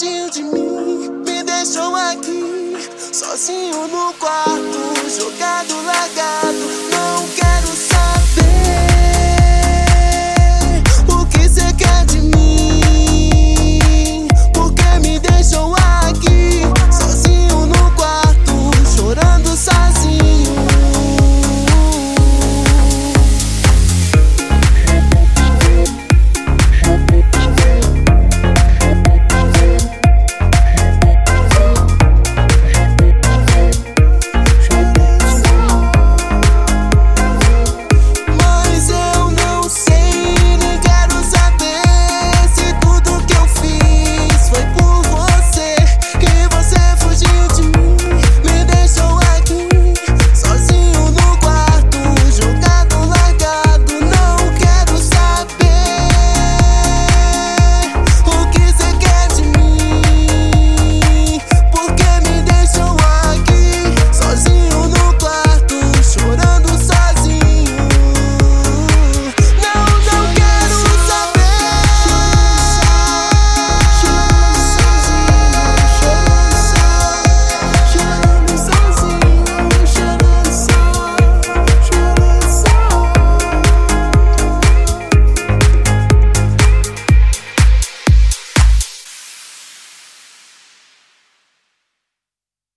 Fugiu de mim, me deixou aqui, sozinho no quarto, jogado, largado.